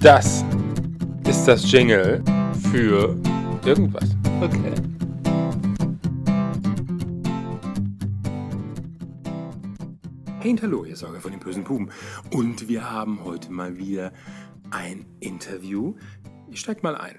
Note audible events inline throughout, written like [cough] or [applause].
Das ist das Jingle für irgendwas. Okay. Hey und hallo, hier ist Sorge von den bösen Buben. Und wir haben heute mal wieder ein Interview. Ich steig mal ein.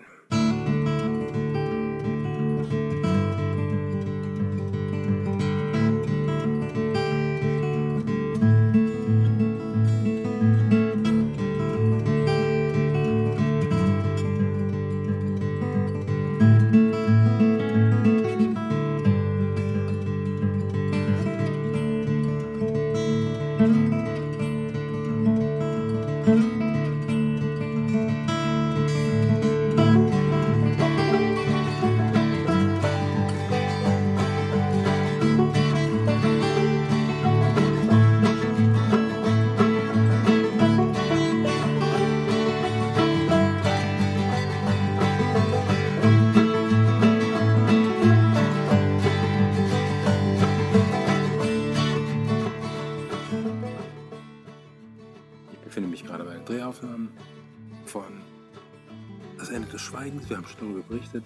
Schon darüber berichtet.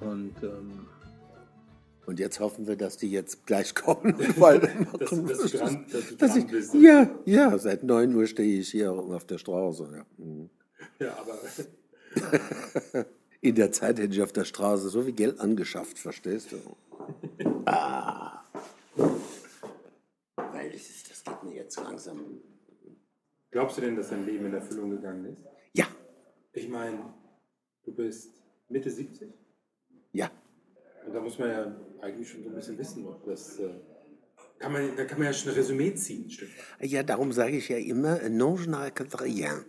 Und ähm, Und jetzt hoffen wir, dass die jetzt gleich kommen. [laughs] Weil dass, [laughs] dass du dran, dass du [laughs] Dass dran ich, bist. ja, ja, seit 9 Uhr stehe ich hier auf der Straße. Ja. Mhm. Ja, aber In der Zeit hätte ich auf der Straße so viel Geld angeschafft, verstehst du? Ah. Weil das, das geht mir jetzt langsam. glaubst du denn, dass dein Leben in Erfüllung gegangen ist? Ja, Ich meine, du bist Mitte 70 ja. und da muss man ja eigentlich schon so ein bisschen wissen, ob das. Äh, kann man, da kann man ja schon ein Resümee ziehen, ein Stück. Ja, darum sage ich ja immer, non je n'arrête rien.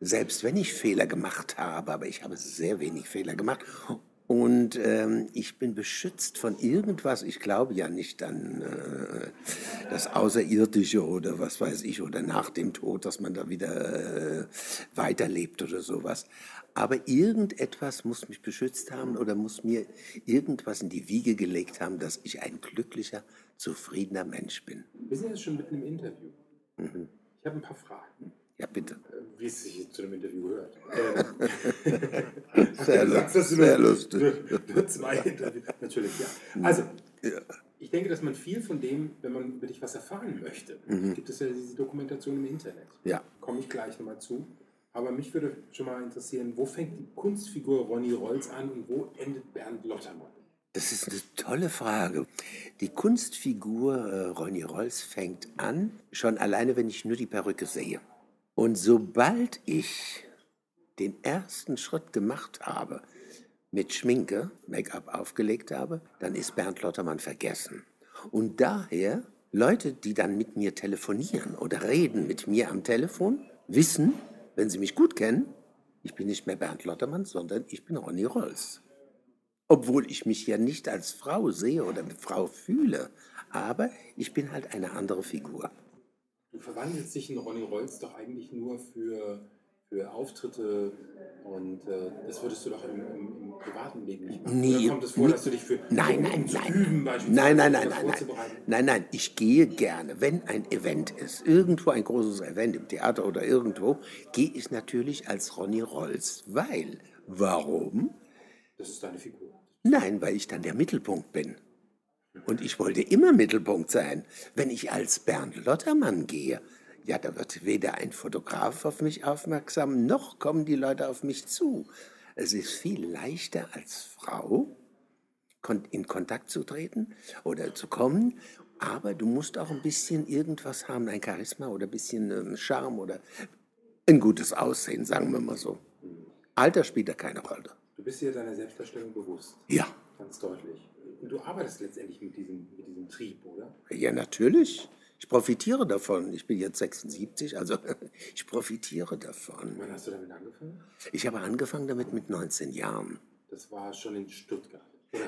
Selbst wenn ich Fehler gemacht habe, aber ich habe sehr wenig Fehler gemacht. Und ähm, ich bin beschützt von irgendwas. Ich glaube ja nicht an äh, das Außerirdische oder was weiß ich, oder nach dem Tod, dass man da wieder äh, weiterlebt oder sowas. Aber irgendetwas muss mich beschützt haben oder muss mir irgendwas in die Wiege gelegt haben, dass ich ein glücklicher, zufriedener Mensch bin. Wir sind jetzt schon mitten im Interview. Ich habe ein paar Fragen, Ja, bitte. äh, wie es sich zu einem Interview gehört. [laughs] Ähm, Sehr, [laughs] sagst, dass du sehr nur, lustig. Nur, nur zwei Interviews. Natürlich, ja. Also, ich denke, dass man viel von dem, wenn man über dich was erfahren möchte, gibt es ja diese Dokumentation im Internet. Ja. Komme ich gleich nochmal zu. Aber mich würde schon mal interessieren, wo fängt die Kunstfigur Ronny Rolls an und wo endet Bernd Lottermann? Das ist eine tolle Frage. Die Kunstfigur äh, Ronny Rolls fängt an, schon alleine, wenn ich nur die Perücke sehe. Und sobald ich den ersten Schritt gemacht habe, mit Schminke, Make-up aufgelegt habe, dann ist Bernd Lottermann vergessen. Und daher, Leute, die dann mit mir telefonieren oder reden mit mir am Telefon, wissen, wenn sie mich gut kennen, ich bin nicht mehr Bernd Lottermann, sondern ich bin Ronny Rolls. Obwohl ich mich ja nicht als Frau sehe oder mit Frau fühle. Aber ich bin halt eine andere Figur. Du verwandelst dich in Ronny Rolls doch eigentlich nur für, für Auftritte und äh, das würdest du doch im, im, im privaten Leben nicht machen. Nie. Oder kommt es vor, Nie. dass du dich für Nein, nein, zu nein. üben beispielsweise Nein, nein, nein, nein, nein. Nein, nein, ich gehe gerne. Wenn ein Event ist, irgendwo ein großes Event im Theater oder irgendwo, gehe ich natürlich als Ronny Rolls. Weil, warum? Das ist deine Figur. Nein, weil ich dann der Mittelpunkt bin. Und ich wollte immer Mittelpunkt sein. Wenn ich als Bernd Lottermann gehe, ja, da wird weder ein Fotograf auf mich aufmerksam, noch kommen die Leute auf mich zu. Es ist viel leichter als Frau in Kontakt zu treten oder zu kommen, aber du musst auch ein bisschen irgendwas haben, ein Charisma oder ein bisschen ähm, Charme oder ein gutes Aussehen, sagen wir mal so. Alter spielt da keine Rolle. Du bist dir deiner Selbstdarstellung bewusst, Ja, ganz deutlich. Und du arbeitest letztendlich mit diesem, mit diesem Trieb, oder? Ja, natürlich. Ich profitiere davon. Ich bin jetzt 76, also [laughs] ich profitiere davon. Wann hast du damit angefangen? Ich habe angefangen damit mit 19 Jahren. Das war schon in Stuttgart.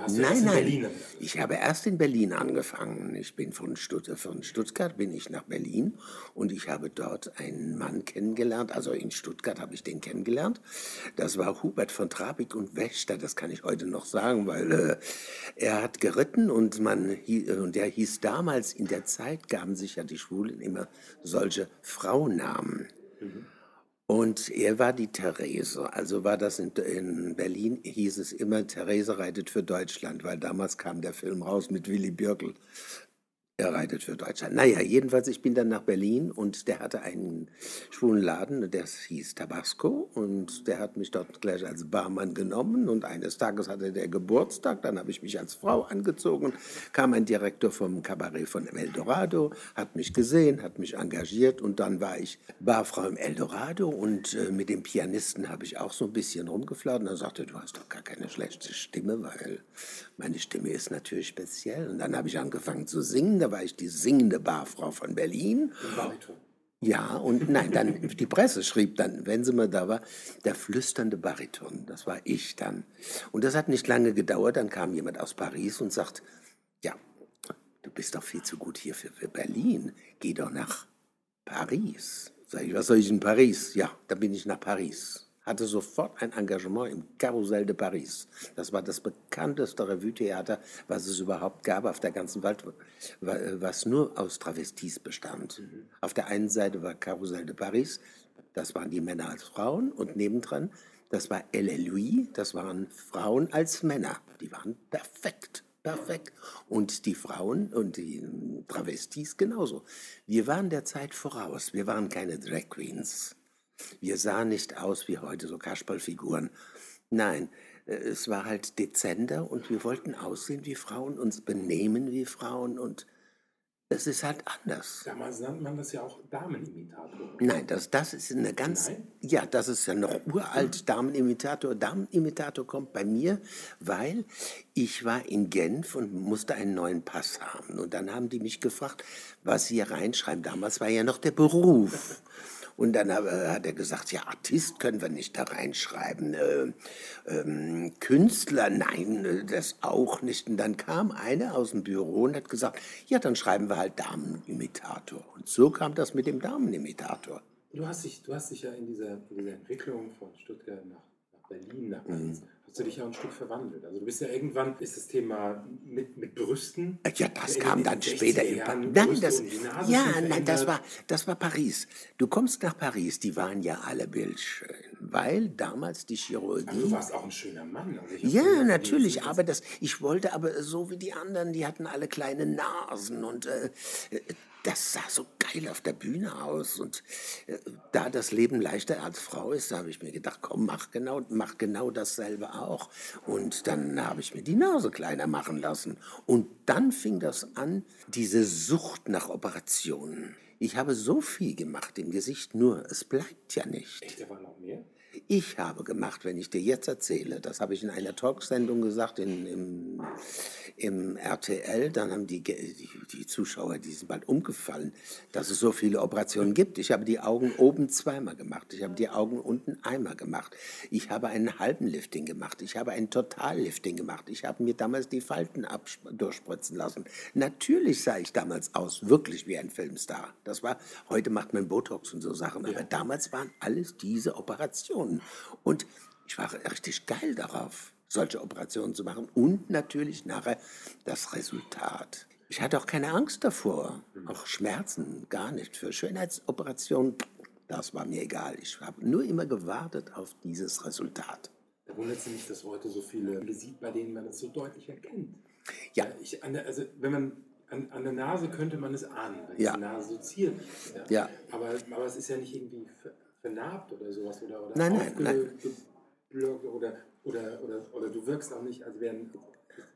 Nein, nein. Ich habe erst in Berlin angefangen. Ich bin von, Stutt von Stuttgart bin ich nach Berlin und ich habe dort einen Mann kennengelernt. Also in Stuttgart habe ich den kennengelernt. Das war Hubert von Trabig und Wächter. Das kann ich heute noch sagen, weil äh, er hat geritten und man äh, und der hieß damals in der Zeit gaben sich ja die Schwulen immer solche Fraunamen. Und er war die Therese. Also war das in, in, Berlin, hieß es immer, Therese reitet für Deutschland, weil damals kam der Film raus mit Willy Birkel. Er reitet für Deutschland. Naja, jedenfalls, ich bin dann nach Berlin und der hatte einen schwulen Laden, der hieß Tabasco und der hat mich dort gleich als Barmann genommen und eines Tages hatte der Geburtstag, dann habe ich mich als Frau angezogen, kam ein Direktor vom Kabarett von Eldorado, hat mich gesehen, hat mich engagiert und dann war ich Barfrau im Eldorado und äh, mit dem Pianisten habe ich auch so ein bisschen rumgeflaut und er sagte, du hast doch gar keine schlechte Stimme, weil meine Stimme ist natürlich speziell und dann habe ich angefangen zu singen da war ich die singende Barfrau von Berlin. Bariton. Ja, und nein, dann die Presse schrieb dann, wenn sie mal da war, der flüsternde Bariton. Das war ich dann. Und das hat nicht lange gedauert. Dann kam jemand aus Paris und sagt, ja, du bist doch viel zu gut hier für, für Berlin. Geh doch nach Paris. Sag ich, was soll ich in Paris? Ja, dann bin ich nach Paris hatte sofort ein Engagement im Carousel de Paris. Das war das bekannteste Revue-Theater, was es überhaupt gab auf der ganzen Welt, was nur aus Travestis bestand. Mhm. Auf der einen Seite war Carousel de Paris, das waren die Männer als Frauen, und nebendran, das war Elle Louis, das waren Frauen als Männer. Die waren perfekt perfekt. Und die Frauen und die Travestis genauso. Wir waren der Zeit voraus. Wir waren keine Drag Queens. Wir sahen nicht aus wie heute so Kasperlfiguren. Nein, äh, es war halt dezenter und wir wollten aussehen wie Frauen, uns benehmen wie Frauen und es ist halt anders. Damals nannte man das ja auch Damenimitator. Nein, das, das ist eine ganz. Nein? Ja, das ist ja noch uralt Damenimitator. Damenimitator kommt bei mir, weil ich war in Genf und musste einen neuen Pass haben. Und dann haben die mich gefragt, was sie hier reinschreiben. Damals war ja noch der Beruf. Und dann hat er gesagt, ja, Artist können wir nicht da reinschreiben. Äh, ähm, Künstler, nein, äh, das auch nicht. Und dann kam einer aus dem Büro und hat gesagt, ja, dann schreiben wir halt Damenimitator. Und so kam das mit dem Damenimitator. Du hast dich, du hast dich ja in dieser, in dieser Entwicklung von Stuttgart nach Berlin, nach Paris, mhm hast du dich ja ein Stück verwandelt. Also du bist ja irgendwann, ist das Thema mit, mit Brüsten. Ja, das kam dann später. In Jahren, nein, das, ja, nein, das war, das war Paris. Du kommst nach Paris, die waren ja alle bildschön, weil damals die Chirurgie... Aber du warst auch ein schöner Mann. Also ja, natürlich, aber das, ich wollte aber so wie die anderen, die hatten alle kleine Nasen und äh, das sah so geil auf der Bühne aus. Und äh, da das Leben leichter als Frau ist, habe ich mir gedacht, komm, mach genau, mach genau dasselbe auch. Und dann habe ich mir die Nase kleiner machen lassen. Und dann fing das an, diese Sucht nach Operationen. Ich habe so viel gemacht im Gesicht, nur es bleibt ja nicht. Echt, da war noch mehr? Ich habe gemacht, wenn ich dir jetzt erzähle, das habe ich in einer Talksendung gesagt, in, im, im RTL, dann haben die, die, die, Zuschauer, die sind bald umgefallen, dass es so viele Operationen gibt. Ich habe die Augen oben zweimal gemacht, ich habe die Augen unten einmal gemacht, ich habe einen halben Lifting gemacht, ich habe einen Totallifting gemacht, ich habe mir damals die Falten durchspritzen lassen. Natürlich sah ich damals aus, wirklich wie ein Filmstar. Das war, heute macht man Botox und so Sachen, aber damals waren alles diese Operationen. Und ich war richtig geil darauf solche Operationen zu machen und natürlich nachher das Resultat. Ich hatte auch keine Angst davor, auch Schmerzen, gar nicht. Für Schönheitsoperationen, das war mir egal. Ich habe nur immer gewartet auf dieses Resultat. Da wundert es mich, dass heute so viele sieht, bei denen man es so deutlich erkennt. Ja. Ich, also, wenn man an, an, der Nase könnte man es ahnen, weil ja. die Nase so zierlich ist. Ja. ja. Aber, aber es ist ja nicht irgendwie vernarbt oder sowas oder, oder nein, nein, nein. oder oder, oder, oder du wirkst auch nicht, als wären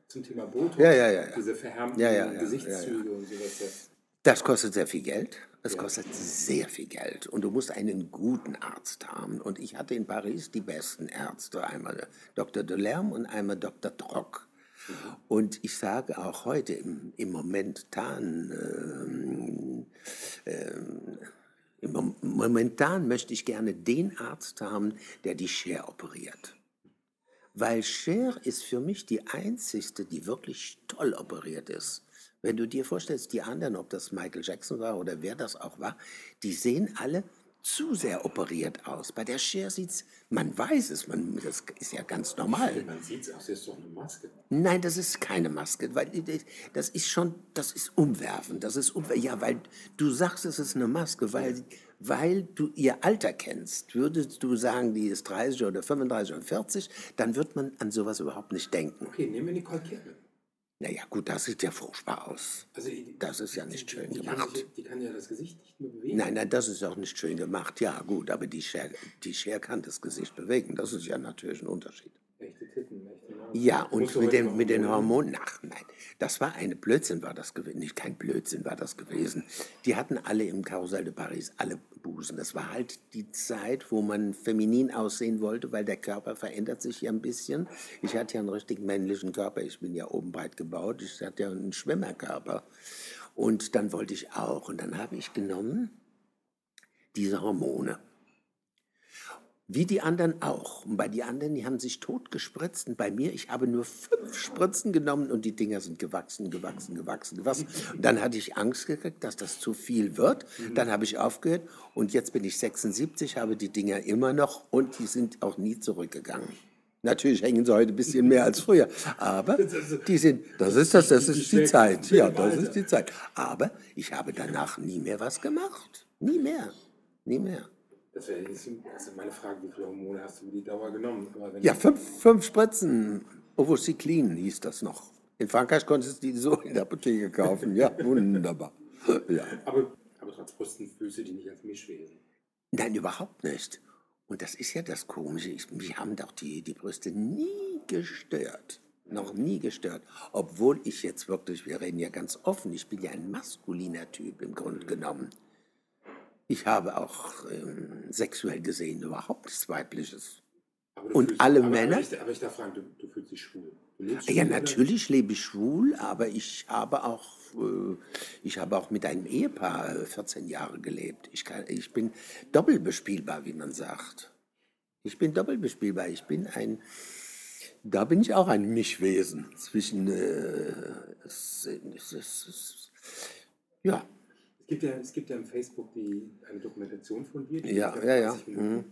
zum Thema Botox, ja, ja, ja, diese verhärmten Gesichtszüge und sowas. Das kostet sehr viel Geld. Es kostet sehr viel Geld. Und du musst einen guten Arzt haben. Und ich hatte in Paris die besten Ärzte. Einmal Dr. Delerme und einmal Dr. Trock. Mhm. Und ich sage auch heute im, im momentan, ähm, ähm, momentan möchte ich gerne den Arzt haben, der die Schere operiert. Weil Cher ist für mich die einzigste, die wirklich toll operiert ist. Wenn du dir vorstellst, die anderen, ob das Michael Jackson war oder wer das auch war, die sehen alle zu sehr operiert aus. Bei der Cher sieht es, man weiß es, man, das ist ja ganz normal. Man sieht es auch, das ist doch eine Maske. Nein, das ist keine Maske, weil das ist schon, das ist umwerfend. Das ist umwerfend. Ja, weil du sagst, es ist eine Maske, weil, weil du ihr Alter kennst. Würdest du sagen, die ist 30 oder 35 oder 40, dann wird man an sowas überhaupt nicht denken. Okay, nehmen wir Nicole Kidman. Naja, gut, das sieht ja furchtbar aus. Also, die- Das ist ja nicht schön die Kann gemacht. sich, die kann ja das Gesicht nicht mehr bewegen. Nein, nein, das ist auch nicht schön gemacht. Ja, gut, aber die Cher, die Cher kann das Gesicht bewegen. Das ist ja natürlich ein Unterschied. Echte Nase. Ja, Musst und mit noch mit den Hormone- Hormonen, ach nein, das war eine Blödsinn war das gewesen, nicht kein Blödsinn war das gewesen. Die hatten alle im Karussell de Paris alle Busen. Das war halt die Zeit, wo man feminin aussehen wollte, weil der Körper verändert sich ja ein bisschen. Ich hatte ja einen richtig männlichen Körper, ich bin ja oben breit gebaut, ich hatte ja einen Schwimmerkörper. Und dann wollte ich auch, und dann habe ich genommen diese Hormone. Wie die anderen auch. Und bei die anderen, die haben sich tot gespritzt. Und bei mir, ich habe nur fünf Spritzen genommen und die Dinger sind gewachsen, gewachsen, gewachsen, gewachsen. Und dann hatte ich Angst gekriegt, dass das zu viel wird. Dann habe ich aufgehört und jetzt bin ich 76, habe die Dinger immer noch und die sind auch nie zurückgegangen. Natürlich hängen sie heute ein bisschen mehr als früher, aber die sind, das ist das, das ist die Zeit. Ja, das ist die Zeit. Aber ich habe danach nie mehr was gemacht. Nie mehr. Nie mehr. Das wäre also meine Frage, wie viele Hormone hast du über die Dauer genommen? Ja, fünf, fünf Spritzen. Ovocyclin hieß das noch. In Frankreich konntest du die so in der Apotheke kaufen. Ja, [laughs] wunderbar. Ja. aber, aber trotz Brüsten fühlst du dich nicht als Mischwesen. Nein, überhaupt nicht. Und das ist ja das Komische. Ich, mich haben doch die, die Brüste nie gestört. Noch nie gestört. Obwohl ich jetzt wirklich, wir reden ja ganz offen, ich bin ja ein maskuliner Typ im Grunde genommen. Ich habe auch ähm, sexuell gesehen überhaupt nichts Weibliches. Und fühlst, alle aber, Männer? Aber ich, aber ich darf fragen, du, du fühlst dich schwul. Ja, schwul, oder? natürlich lebe ich schwul, aber ich habe auch, äh, ich habe auch mit einem Ehepaar äh, 14 Jahre gelebt. Ich, kann, ich bin doppelbespielbar, wie man sagt. Ich bin doppelbespielbar. Ich bin ein, da bin ich auch ein Mischwesen zwischen, äh, es, es, es, ja, gibt ja, es gibt ja im Facebook die, eine Dokumentation von dir. Die Ja, ja, ja. 30 Minuten.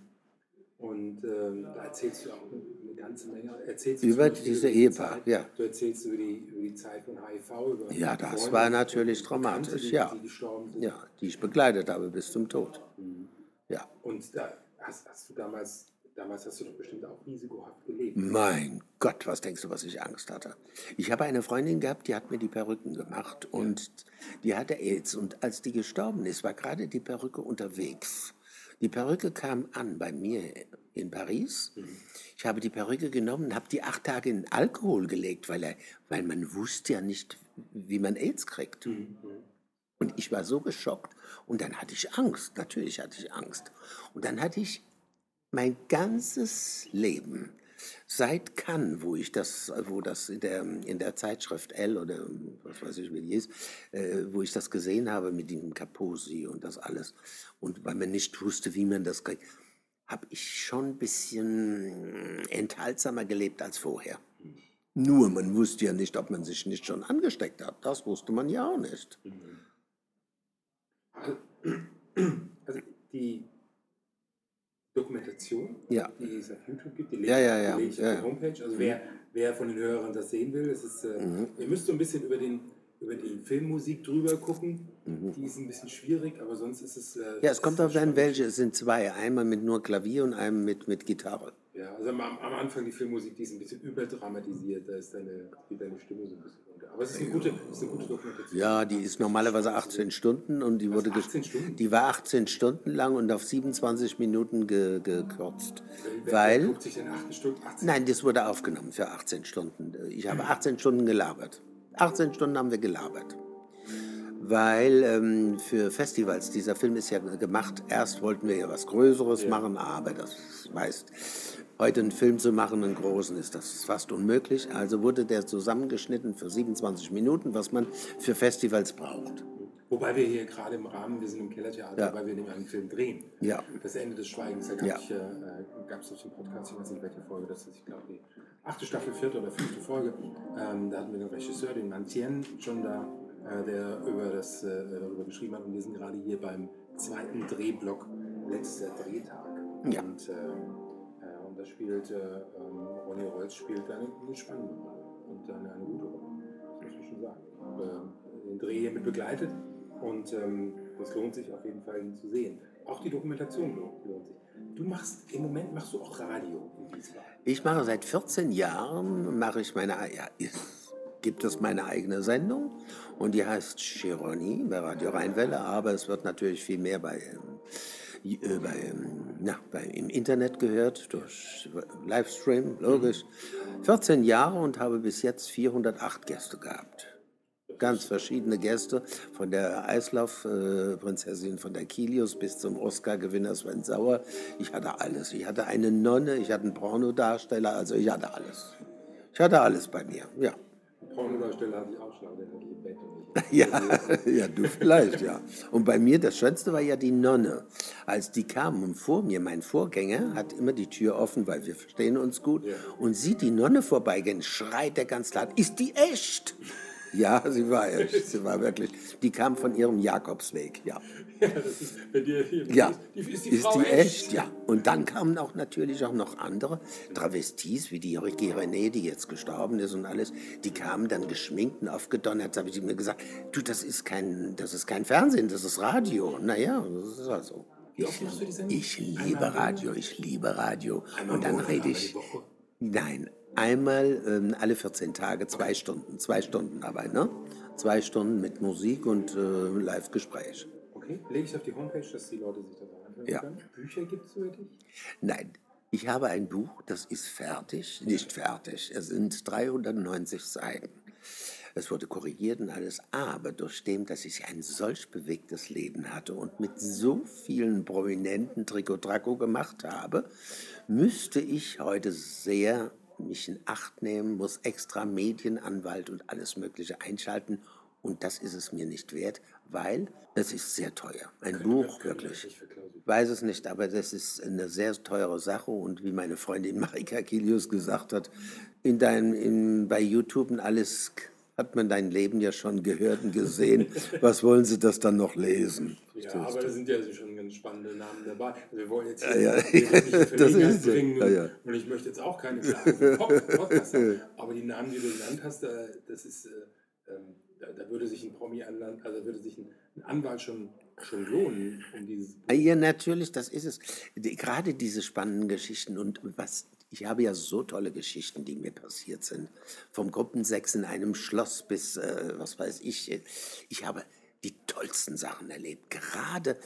Und ähm, da erzählst du auch eine ganze Menge. Erzählst du Über diese die Ehepaar, ja. Du erzählst über die, über die Zeit von HIV. Über Ja, das Freunde, war natürlich Bekannte, dramatisch, die, ja. Die gestorben sind. ja, die ich begleitet habe bis zum Tod. Mhm. Ja. Und da hast, hast du damals, damals hast du doch bestimmt auch risikohaft gelebt. Mein Gott, was denkst du, was ich Angst hatte? Ich habe eine Freundin gehabt, die hat mir die Perücken gemacht und die hatte AIDS. Und als die gestorben ist, war gerade die Perücke unterwegs. Die Perücke kam an bei mir in Paris. Ich habe die Perücke genommen und habe die acht Tage in Alkohol gelegt, weil, er, weil man wusste ja nicht, wie man AIDS kriegt. Mhm. Und ich war so geschockt und dann hatte ich Angst, natürlich hatte ich Angst. Und dann hatte ich mein ganzes Leben, seit Cannes, wo ich das, wo das in der, in der Zeitschrift L oder was weiß ich, wie die ist, äh, wo ich das gesehen habe mit dem Kaposi und das alles, und weil man nicht wusste, wie man das kriegt, habe ich schon ein bisschen enthaltsamer gelebt als vorher. Nur man wusste ja nicht, ob man sich nicht schon angesteckt hat. Das wusste man ja auch nicht. Also die Dokumentation, Ja. die es auf YouTube gibt, die Ja, ja, ja, lege ich ja, auf ja. die Homepage. Also wer, wer von den Hörern das sehen will, es ist, äh, Mhm. ihr müsst so ein bisschen über, den, über die Filmmusik drüber gucken. Die ist ein bisschen schwierig, aber sonst ist es... Äh, Mhm. Ja, es kommt ist auf an, welche. Es sind zwei. Einmal mit nur Klavier und einem mit, mit Gitarre. Ja, also am, am Anfang die Filmmusik, die ist ein bisschen überdramatisiert, da ist deine, geht deine Stimme so ein bisschen runter. Aber es ist eine gute, es ist eine gute Dokumentation. Ja, die ist normalerweise 18 Stunden und die wurde ges- 18 Stunden? Die war 18 Stunden lang und auf 27 Minuten ge gekürzt. Wer- Weil, guckt sich denn 18 Stunden, 18 nein, das wurde aufgenommen für 18 Stunden. Ich habe 18 Stunden gelabert. 18 Stunden haben wir gelabert. Weil ähm, für Festivals, dieser Film ist ja gemacht, erst wollten wir ja was Größeres machen, aber das weißt, heute einen Film zu machen, einen großen, ist das fast unmöglich. Also wurde der zusammengeschnitten für 27 Minuten, was man für Festivals braucht. Wobei wir hier gerade im Rahmen, wir sind im Kellertheater, Ja. weil wir nämlich einen Film drehen. Ja. Das Ende des Schweigens, da gab Ja. es äh, gab's auf dem Podcast, ich weiß nicht welche Folge das ist, ich glaube die achte Staffel, vierte oder fünfte Folge. Ähm, da hatten wir den Regisseur, den Mantien, schon da, äh, der über das, äh, darüber geschrieben hat. Und wir sind gerade hier beim zweiten Drehblock, letzter Drehtag. Ja. Und, äh, äh, spielt, äh, ähm, Ronny Rolls spielt eine, eine spannende Rolle und eine, eine gute Rolle, das muss ich schon sagen. Äh, den Dreh hier mit begleitet und ähm, das lohnt sich auf jeden Fall, ihn zu sehen. auch die Dokumentation lohnt sich. Du machst, im Moment machst du auch Radio in Wiesbaden. Ich mache seit 14 Jahren, mache ich meine, ja, gibt es meine eigene Sendung und die heißt Chironi bei Radio Rheinwelle, aber es wird natürlich viel mehr bei, ähm, äh, ähm, na, im Internet gehört, durch Livestream, logisch. 14 Jahre und habe bis jetzt 408 Gäste gehabt. Ganz verschiedene Gäste, von der Eislaufprinzessin von der Kilius bis zum Oscar-Gewinner Sven Sauer. Ich hatte alles. Ich hatte eine Nonne, ich hatte einen Pornodarsteller, also ich hatte alles. Ich hatte alles bei mir, ja. Pornodarsteller hatte ich auch schon, den hatte ich Bett und nicht. [laughs] Ja, ja, du vielleicht, ja. Und bei mir, das Schönste war ja die Nonne. Als die kamen und vor mir, mein Vorgänger, hat immer die Tür offen, weil wir verstehen uns gut, und sieht die Nonne vorbeigehen, schreit der ganz laut, ist die echt? [laughs] Ja, sie war echt, sie war wirklich. Die kam von ihrem Jakobsweg, ja. [laughs] Ja, das ist, wenn dir hier Ja, die, ist die ist Frau die echt? echt? Ja. Und dann kamen auch natürlich auch noch andere Travestis, wie die Ricky René, die jetzt gestorben ist und alles. Die kamen dann geschminkt und aufgedonnert. Da habe ich mir gesagt, du, das ist kein, das ist kein Fernsehen, das ist Radio. Naja, das ist also. Die Sendung? Ich liebe Radio, ich liebe Radio. Und dann rede ich. die. Nein, einmal ähm, alle 14 Tage, zwei Stunden, zwei Stunden aber, ne? Zwei Stunden mit Musik und äh, Live-Gespräch. Okay, lege ich auf die Homepage, dass die Leute sich das anhören Ja. können. Bücher gibt es über dich? Nein, ich habe ein Buch, das ist fertig, nicht fertig. Es sind 390 Seiten. Es wurde korrigiert und alles, aber durch dem, dass ich ein solch bewegtes Leben hatte und mit so vielen prominenten Trikotraco gemacht habe, müsste ich heute sehr mich in Acht nehmen, muss extra Medienanwalt und alles Mögliche einschalten. Und das ist es mir nicht wert, weil es ist sehr teuer. Ein Buch, wirklich. Ich. Weiß es nicht, aber das ist eine sehr teure Sache und wie meine Freundin Marika Kilius gesagt hat, in deinem, in, bei YouTube und alles hat man dein Leben ja schon gehört und gesehen. [laughs] Was wollen Sie das dann noch lesen? Ja, aber da sind ja schon ganz spannende Namen dabei. Also wir wollen jetzt Ja, hier ja. wollen nicht [laughs] Das ist bringen Ja, ja. und ich möchte jetzt auch keine Klagen Pod- Podcaster. [laughs] Aber die Namen, die du genannt hast, da, das ist, äh, ähm, da, würde sich ein Promi anland, also würde sich ein, ein Anwalt schon, schon lohnen, um dieses Ah, Ja, natürlich, das ist es. Die, gerade diese spannenden Geschichten und was, ich habe ja so tolle Geschichten, die mir passiert sind. Vom Gruppensex in einem Schloss bis, äh, was weiß ich. Ich habe die tollsten Sachen erlebt. Gerade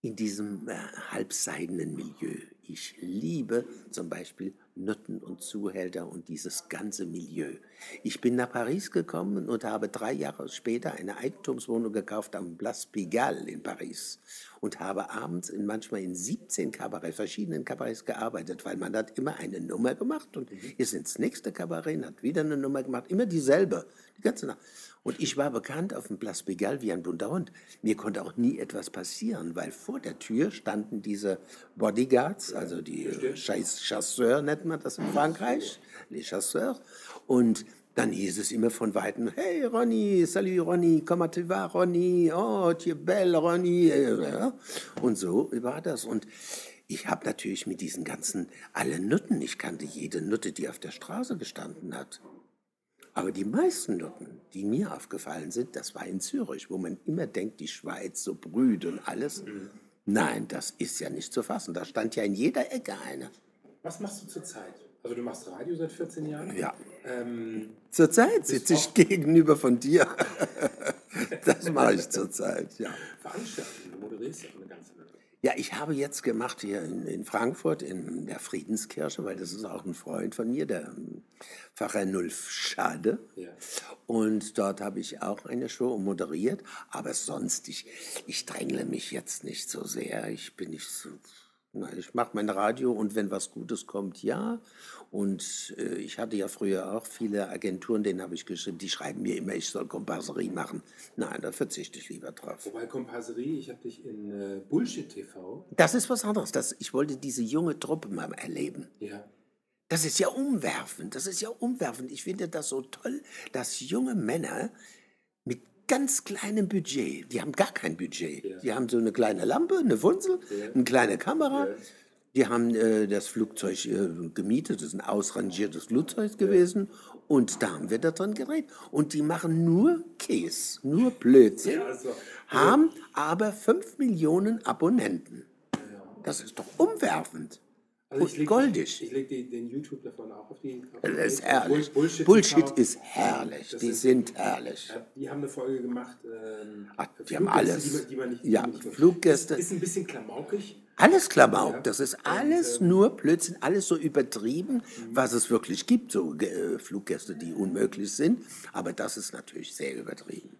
in diesem äh, halbseidenen Milieu. Ich liebe zum Beispiel Nutten und Zuhälter und dieses ganze Milieu. Ich bin nach Paris gekommen und habe drei Jahre später eine Eigentumswohnung gekauft am Place Pigalle in Paris und habe abends in, manchmal in 17 Kabarett, verschiedenen Kabarets gearbeitet, weil man hat immer eine Nummer gemacht und ist ins nächste Kabarett und hat wieder eine Nummer gemacht, immer dieselbe, die ganze Nacht. Und ich war bekannt auf dem Place Pigalle wie ein bunter Hund. Mir konnte auch nie etwas passieren, weil vor der Tür standen diese Bodyguards, also die Chasseurs nennt man das in Frankreich, les Chasseurs. Und dann hieß es immer von Weitem, hey Ronny, salut Ronny, comment tu vas Ronny, oh tu es belle Ronny. Und so war das. Und ich habe natürlich mit diesen ganzen, alle Nutten, ich kannte jede Nutte, die auf der Straße gestanden hat. Aber die meisten Nutten, die mir aufgefallen sind, das war in Zürich, wo man immer denkt, die Schweiz so brüht und alles. Nein, das ist ja nicht zu fassen. Da stand ja in jeder Ecke eine. Was machst du zurzeit? Also du machst Radio seit 14 Jahren? Ja. Ähm, Zurzeit sitze ich gegenüber von dir. [laughs] Das mache ich zurzeit, ja. Veranstaltungen, du moderierst ja eine ganze Menge. Ja, ich habe jetzt gemacht hier in, in Frankfurt in der Friedenskirche, weil das ist auch ein Freund von mir, der Pfarrer Nulf Schade. Ja. Und dort habe ich auch eine Show moderiert. Aber sonst, ich, ich drängle mich jetzt nicht so sehr. Ich bin nicht so. Na, ich mache mein Radio und wenn was Gutes kommt, ja. Und äh, ich hatte ja früher auch viele Agenturen, denen habe ich geschrieben, die schreiben mir immer, ich soll Komparserie machen. Nein, da verzichte ich lieber drauf. Wobei Komparserie, ich habe dich in äh, Bullshit TV. Das ist was anderes. Das, ich wollte diese junge Truppe mal erleben. Ja. Das ist ja umwerfend. Das ist ja umwerfend. Ich finde das so toll, dass junge Männer mit ganz kleinem Budget, die haben gar kein Budget. Ja. Die haben so eine kleine Lampe, eine Funzel, Ja. eine kleine Kamera. Ja. Die haben äh, das Flugzeug äh, gemietet, das ist ein ausrangiertes Flugzeug gewesen. Und da haben wir da drin gedreht. Und die machen nur Käse, nur Blödsinn, Ja, also, haben aber 5 Millionen Abonnenten. Das ist doch umwerfend. Also ich leg, goldig. Ich lege den YouTube davon auch auf die. Auf Das ist herrlich. Bullshit, Bullshit ist herrlich. Das Die ist- sind herrlich. Die haben eine Folge gemacht. Ähm, Ach, die Fluggäste, haben alles. Die die man nicht, Ja, nicht Fluggäste. Ist, ist ein bisschen klamaukig. Alles Klamauk, Ja. das ist Und, alles ähm, nur Blödsinn, alles so übertrieben, was es wirklich gibt, so äh, Fluggäste, die unmöglich sind. Aber das ist natürlich sehr übertrieben.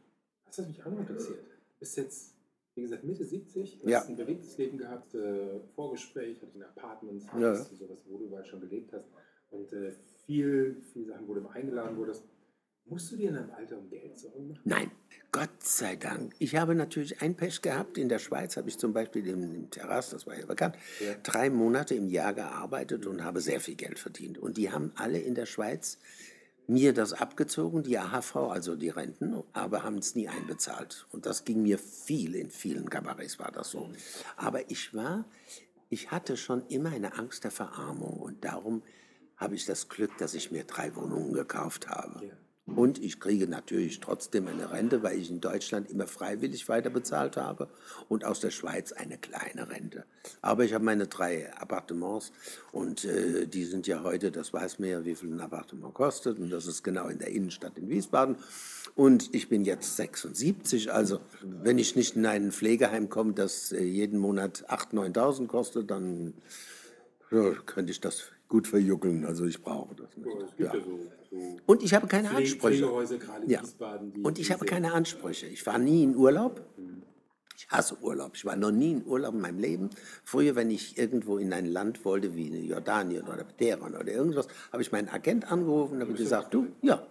Das hat mich auch noch interessiert. Bist jetzt, wie gesagt, Mitte 70, Ja. hast ein bewegtes Leben gehabt, äh, Vorgespräch, hattest ein Apartment, Ja. hattest du sowas, wo du überall schon gelebt hast. Und äh, viel, viele Sachen, wo du eingeladen wurdest. Musst du dir in deinem Alter um Geld Sorgen machen? Nein, Gott sei Dank. Ich habe natürlich ein Pech gehabt. In der Schweiz habe ich zum Beispiel im, im Terrasse, das war ja bekannt, Ja. drei Monate im Jahr gearbeitet und habe sehr viel Geld verdient. Und die haben alle in der Schweiz mir das abgezogen, die AHV, also die Renten, aber haben es nie einbezahlt. Und das ging mir viel, in vielen Kabarets war das so. Aber ich war, ich hatte schon immer eine Angst der Verarmung und darum habe ich das Glück, dass ich mir drei Wohnungen gekauft habe. Ja. Und ich kriege natürlich trotzdem eine Rente, weil ich in Deutschland immer freiwillig weiterbezahlt habe und aus der Schweiz eine kleine Rente. Aber ich habe meine drei Appartements und äh, die sind ja heute, das weiß man ja, wie viel ein Appartement kostet und das ist genau in der Innenstadt in Wiesbaden. Und ich bin jetzt 76, also wenn ich nicht in ein Pflegeheim komme, das äh, jeden Monat 8.000, 9.000 kostet, dann ja, könnte ich das gut verjuckeln. Also ich brauche das nicht. Es gibt Ja. ja, so, so Und ich habe keine Ansprüche. In Ja. Und ich habe keine Ansprüche. Ich war nie in Urlaub. Ich hasse Urlaub. Ich war noch nie in Urlaub in meinem Leben. Früher, wenn ich irgendwo in ein Land wollte, wie Jordanien oder Teheran oder irgendwas, habe ich meinen Agent angerufen und habe gesagt, du, ja,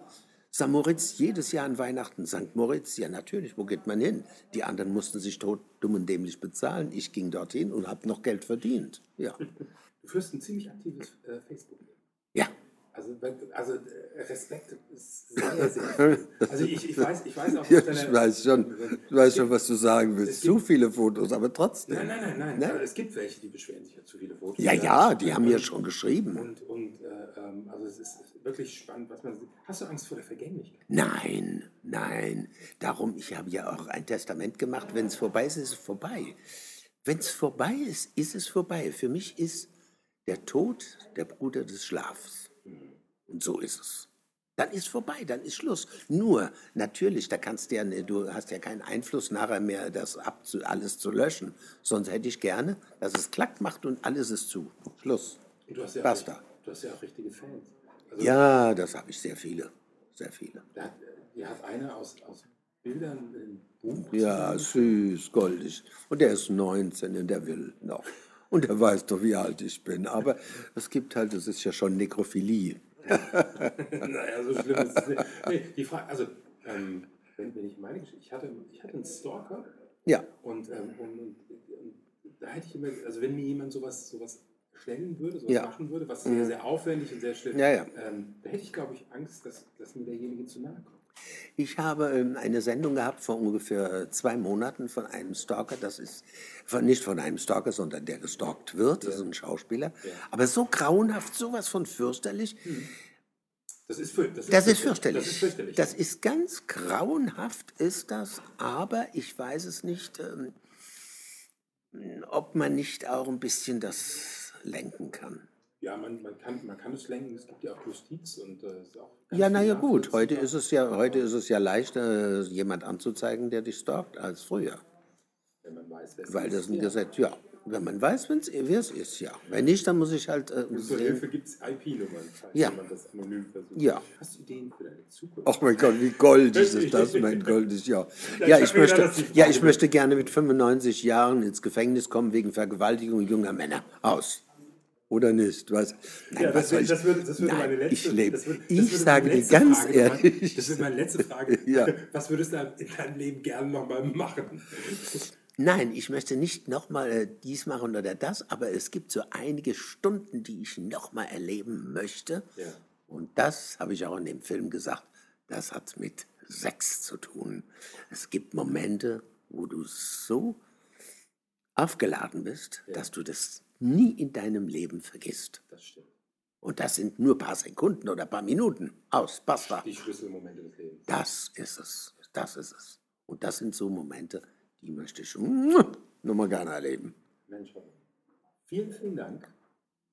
St. Moritz, jedes Jahr an Weihnachten. St. Moritz, ja natürlich, wo geht man hin? Die anderen mussten sich tot, dumm und dämlich bezahlen. Ich ging dorthin und habe noch Geld verdient. Ja. [laughs] Du führst ein ziemlich aktives äh, Facebook. Also, also äh, Respekt ist sehr, sehr viel. [laughs] Also ich, ich, weiß, ich weiß auch Ja, ich weiß schon, ich weiß schon, was du sagen willst. Zu viele Fotos, aber trotzdem. Nein, nein, nein, nein. Ne? Es gibt welche, die beschweren sich ja zu viele Fotos. Ja, ja, die haben ja schon geschrieben. Und, und äh, ähm, also es ist wirklich spannend, was man sieht. Hast du Angst vor der Vergänglichkeit? Nein, nein. Darum, ich habe ja auch ein Testament gemacht. Wenn es vorbei ist, ist es vorbei. Wenn es vorbei ist, ist es vorbei. Für mich ist der Tod der Bruder des Schlafs. Und so ist es. Dann ist vorbei, dann ist Schluss. Nur, natürlich, da kannst du ja, ne- du hast ja keinen Einfluss nachher mehr, das abzu, alles zu löschen. Sonst hätte ich gerne, dass es klack macht und alles ist zu. Schluss. Und du hast ja, Basta. Auch, du hast ja auch richtige Fans. Also, Ja, das habe ich sehr viele. Sehr viele. Da die hat einer aus, aus Bildern ein Buch. Ja, süß, goldig. Und der ist 19 und der will noch. Und der weiß doch, wie alt ich bin. Aber es gibt halt, das ist ja schon Nekrophilie. [laughs] naja, so schlimm ist es nicht. Nee, die Frage, also, ähm, wenn, wenn ich meine Geschichte, ich hatte, ich hatte einen Stalker Ja, und, ähm, und, und, und da hätte ich immer, also wenn mir jemand sowas, sowas stellen würde, sowas Ja. machen würde, was sehr, sehr aufwendig und sehr schlimm, Ja, ja. Ähm, da hätte ich, glaube ich, Angst, dass, dass mir derjenige zu nahe kommt. Ich habe ähm, eine Sendung gehabt vor ungefähr äh, zwei Monaten von einem Stalker. Das ist von, nicht von einem Stalker, sondern der gestalkt wird. Das ist ein Schauspieler. Aber so grauenhaft, sowas von fürchterlich. Das ist, für, das ist, Das ist fürchterlich. Das ist fürchterlich. Das ist ganz grauenhaft, ist das. Aber ich weiß es nicht, ähm, ob man nicht auch ein bisschen das lenken kann. Ja, man, man, kann, man kann es lenken, es gibt ja auch Justiz und äh, ist auch Ja, naja gut, heute ist es ja, heute ist es ja leichter, jemand anzuzeigen, der dich stalkt, als früher. Wenn man weiß, wer es Weil ist. das ein ja. Gesetz, ja. Wenn man weiß, wer es ist, ja. Wenn nicht, dann muss ich halt äh, Und zur sehen. Hilfe gibt es IP-Nummern, falls Ja. jemand das anonym versucht. Ja. Hast du Ideen für deine Zukunft? Ach mein Gott, wie goldig ist [laughs] das, mein goldig, ja. Ja, Ja, ich möchte, ja, ich möchte gerne mit 95 Jahren ins Gefängnis kommen wegen Vergewaltigung junger Männer. Aus. Oder nicht? Was? Nein, Ja, was das, ich? das, würde, das würde Nein, meine letzte ich lebe. das wird- das Ich würde sage dir ganz Frage ehrlich. Das wird meine letzte Frage. [laughs] Ja. Was würdest du in deinem Leben gerne nochmal machen? Nein, ich möchte nicht nochmal äh, dies machen oder das, aber es gibt so einige Stunden, die ich nochmal erleben möchte. Ja. Und das habe ich auch in dem Film gesagt, das hat mit Sex zu tun. Es gibt Momente, wo du so aufgeladen bist, dass du das nie in deinem Leben vergisst. Das stimmt. Und das sind nur ein paar Sekunden oder ein paar Minuten. Aus, basta. Die Schlüsselmomente des Lebens. Das ist es. Das ist es. Und das sind so Momente, die möchte ich nur mal gerne erleben. Mensch. Vielen, vielen Dank.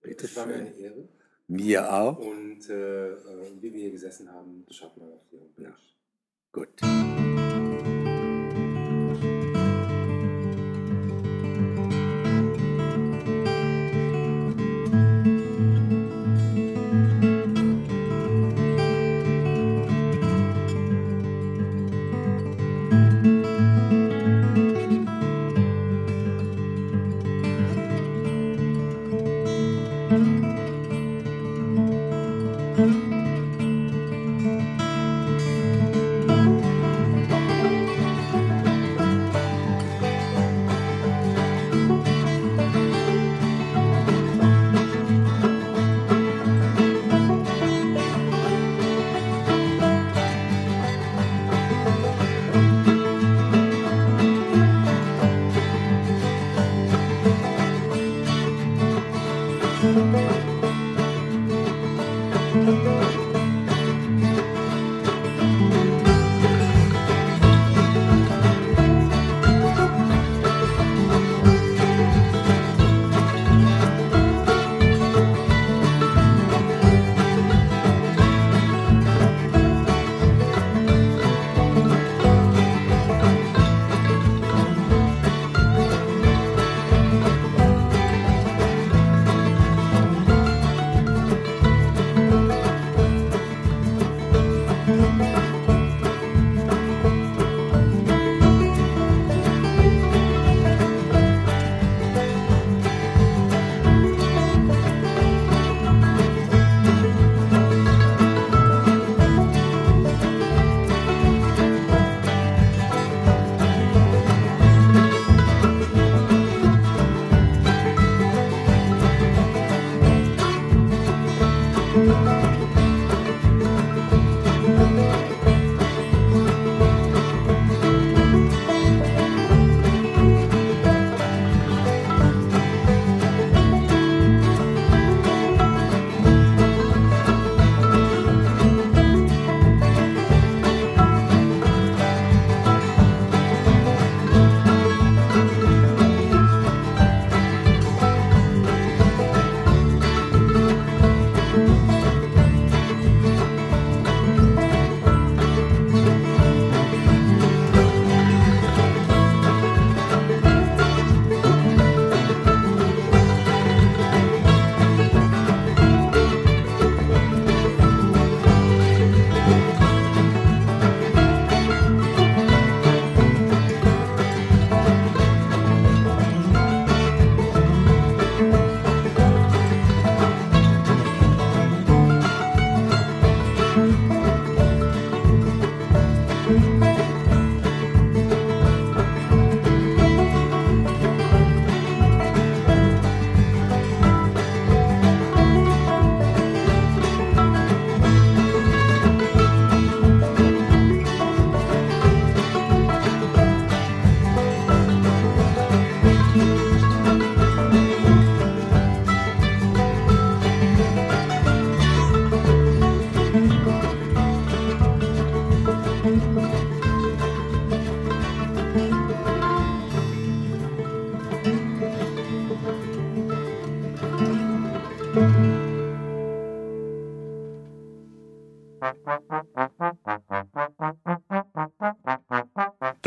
Bitte Es war mir eine Ehre. Mir auch. Und äh, äh, wie wir hier gesessen haben, das schaffen wir auf Homepage. Ja. Gut.